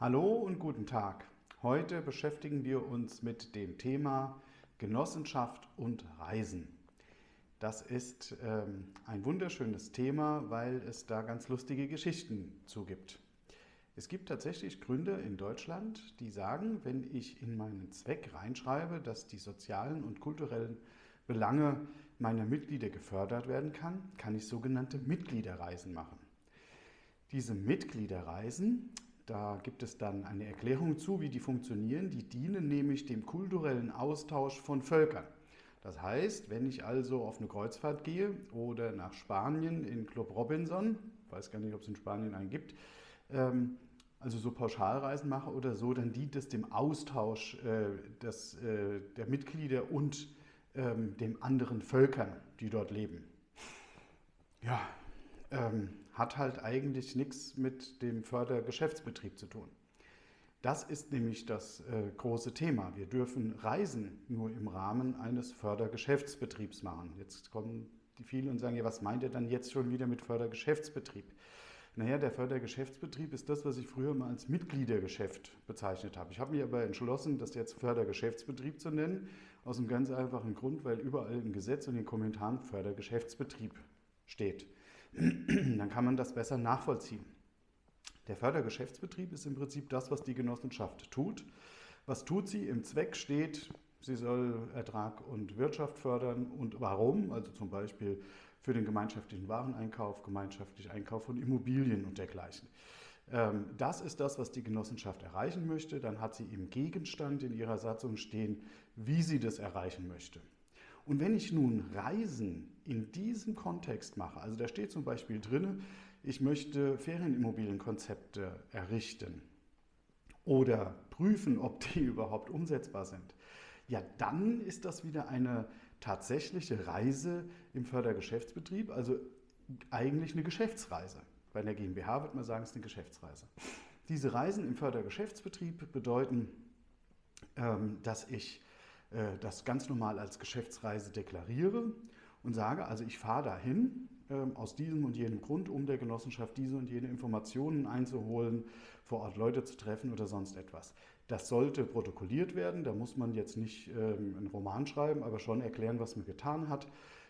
Hallo und guten Tag. Heute beschäftigen wir uns mit dem Thema Genossenschaft und Reisen. Das ist ähm, ein wunderschönes Thema, weil es da ganz lustige Geschichten zugibt. Es gibt tatsächlich Gründer in Deutschland, die sagen, wenn ich in meinen Zweck reinschreibe, dass die sozialen und kulturellen Belange meiner Mitglieder gefördert werden kann, kann ich sogenannte Mitgliederreisen machen. Diese Mitgliederreisen da gibt es dann eine Erklärung zu, wie die funktionieren. Die dienen nämlich dem kulturellen Austausch von Völkern. Das heißt, wenn ich also auf eine Kreuzfahrt gehe oder nach Spanien in Club Robinson, weiß gar nicht, ob es in Spanien einen gibt, ähm, also so Pauschalreisen mache oder so, dann dient es dem Austausch äh, des, äh, der Mitglieder und ähm, den anderen Völkern, die dort leben. Ja, ähm, hat halt eigentlich nichts mit dem Fördergeschäftsbetrieb zu tun. Das ist nämlich das äh, große Thema. Wir dürfen Reisen nur im Rahmen eines Fördergeschäftsbetriebs machen. Jetzt kommen die vielen und sagen, ja, was meint ihr dann jetzt schon wieder mit Fördergeschäftsbetrieb? Naja, der Fördergeschäftsbetrieb ist das, was ich früher mal als Mitgliedergeschäft bezeichnet habe. Ich habe mich aber entschlossen, das jetzt Fördergeschäftsbetrieb zu nennen, aus einem ganz einfachen Grund, weil überall im Gesetz und in den Kommentaren Fördergeschäftsbetrieb steht. dann kann man das besser nachvollziehen. Der Fördergeschäftsbetrieb ist im Prinzip das, was die Genossenschaft tut. Was tut sie? Im Zweck steht, sie soll Ertrag und Wirtschaft fördern und warum? Also zum Beispiel für den gemeinschaftlichen Wareneinkauf, gemeinschaftlichen Einkauf von Immobilien und dergleichen. Ähm, das ist das, was die Genossenschaft erreichen möchte. Dann hat sie im Gegenstand in ihrer Satzung stehen, wie sie das erreichen möchte. Und wenn ich nun Reisen in diesem Kontext mache, also da steht zum Beispiel drin, ich möchte Ferienimmobilienkonzepte errichten oder prüfen, ob die überhaupt umsetzbar sind, ja, dann ist das wieder eine tatsächliche Reise im Fördergeschäftsbetrieb, also eigentlich eine Geschäftsreise. Bei einer GmbH würde man sagen, es ist eine Geschäftsreise. Diese Reisen im Fördergeschäftsbetrieb bedeuten, ähm, dass ich äh, das ganz normal als Geschäftsreise deklariere und sage, also ich fahre dahin ähm, aus diesem und jenem Grund, um der Genossenschaft diese und jene Informationen einzuholen, vor Ort Leute zu treffen oder sonst etwas. Das sollte protokolliert werden, da muss man jetzt nicht ähm, einen Roman schreiben, aber schon erklären, was man getan hat.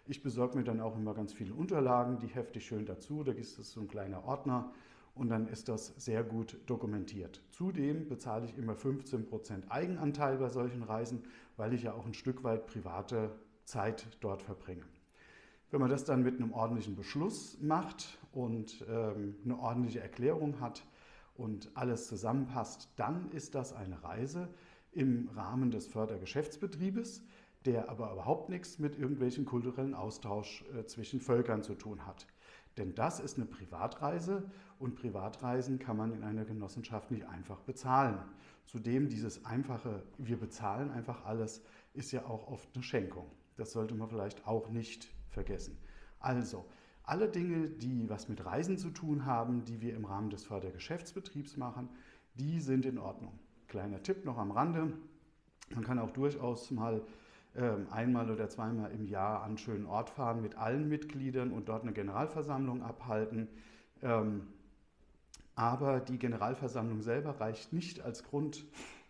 Ich besorge mir dann auch immer ganz viele Unterlagen, die heftig schön dazu, da ist es so ein kleiner Ordner und dann ist das sehr gut dokumentiert. Zudem bezahle ich immer 15% Eigenanteil bei solchen Reisen, weil ich ja auch ein Stück weit private Zeit dort verbringe. Wenn man das dann mit einem ordentlichen Beschluss macht und ähm, eine ordentliche Erklärung hat und alles zusammenpasst, dann ist das eine Reise im Rahmen des Fördergeschäftsbetriebes, der aber überhaupt nichts mit irgendwelchen kulturellen Austausch äh, zwischen Völkern zu tun hat. Denn das ist eine Privatreise und Privatreisen kann man in einer Genossenschaft nicht einfach bezahlen. Zudem dieses einfache, wir bezahlen einfach alles, ist ja auch oft eine Schenkung. Das sollte man vielleicht auch nicht vergessen. Also, alle Dinge, die was mit Reisen zu tun haben, die wir im Rahmen des Fördergeschäftsbetriebs machen, die sind in Ordnung. Kleiner Tipp noch am Rande, man kann auch durchaus mal einmal oder zweimal im Jahr an einen schönen Ort fahren mit allen Mitgliedern und dort eine Generalversammlung abhalten. Ähm, aber die Generalversammlung selber reicht nicht als Grund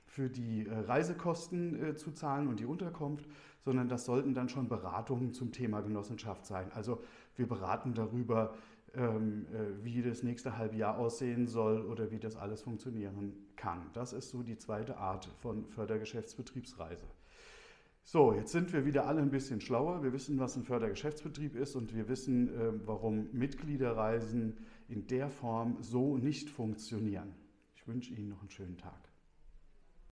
für die äh, Reisekosten äh, zu zahlen und die Unterkunft, sondern das sollten dann schon Beratungen zum Thema Genossenschaft sein. Also wir beraten darüber, ähm, äh, wie das nächste halbe Jahr aussehen soll oder wie das alles funktionieren kann. Das ist so die zweite Art von Fördergeschäftsbetriebsreise. So, jetzt sind wir wieder alle ein bisschen schlauer. Wir wissen, was ein Fördergeschäftsbetrieb ist und wir wissen, ähm, warum Mitgliederreisen in der Form so nicht funktionieren. Ich wünsche Ihnen noch einen schönen Tag.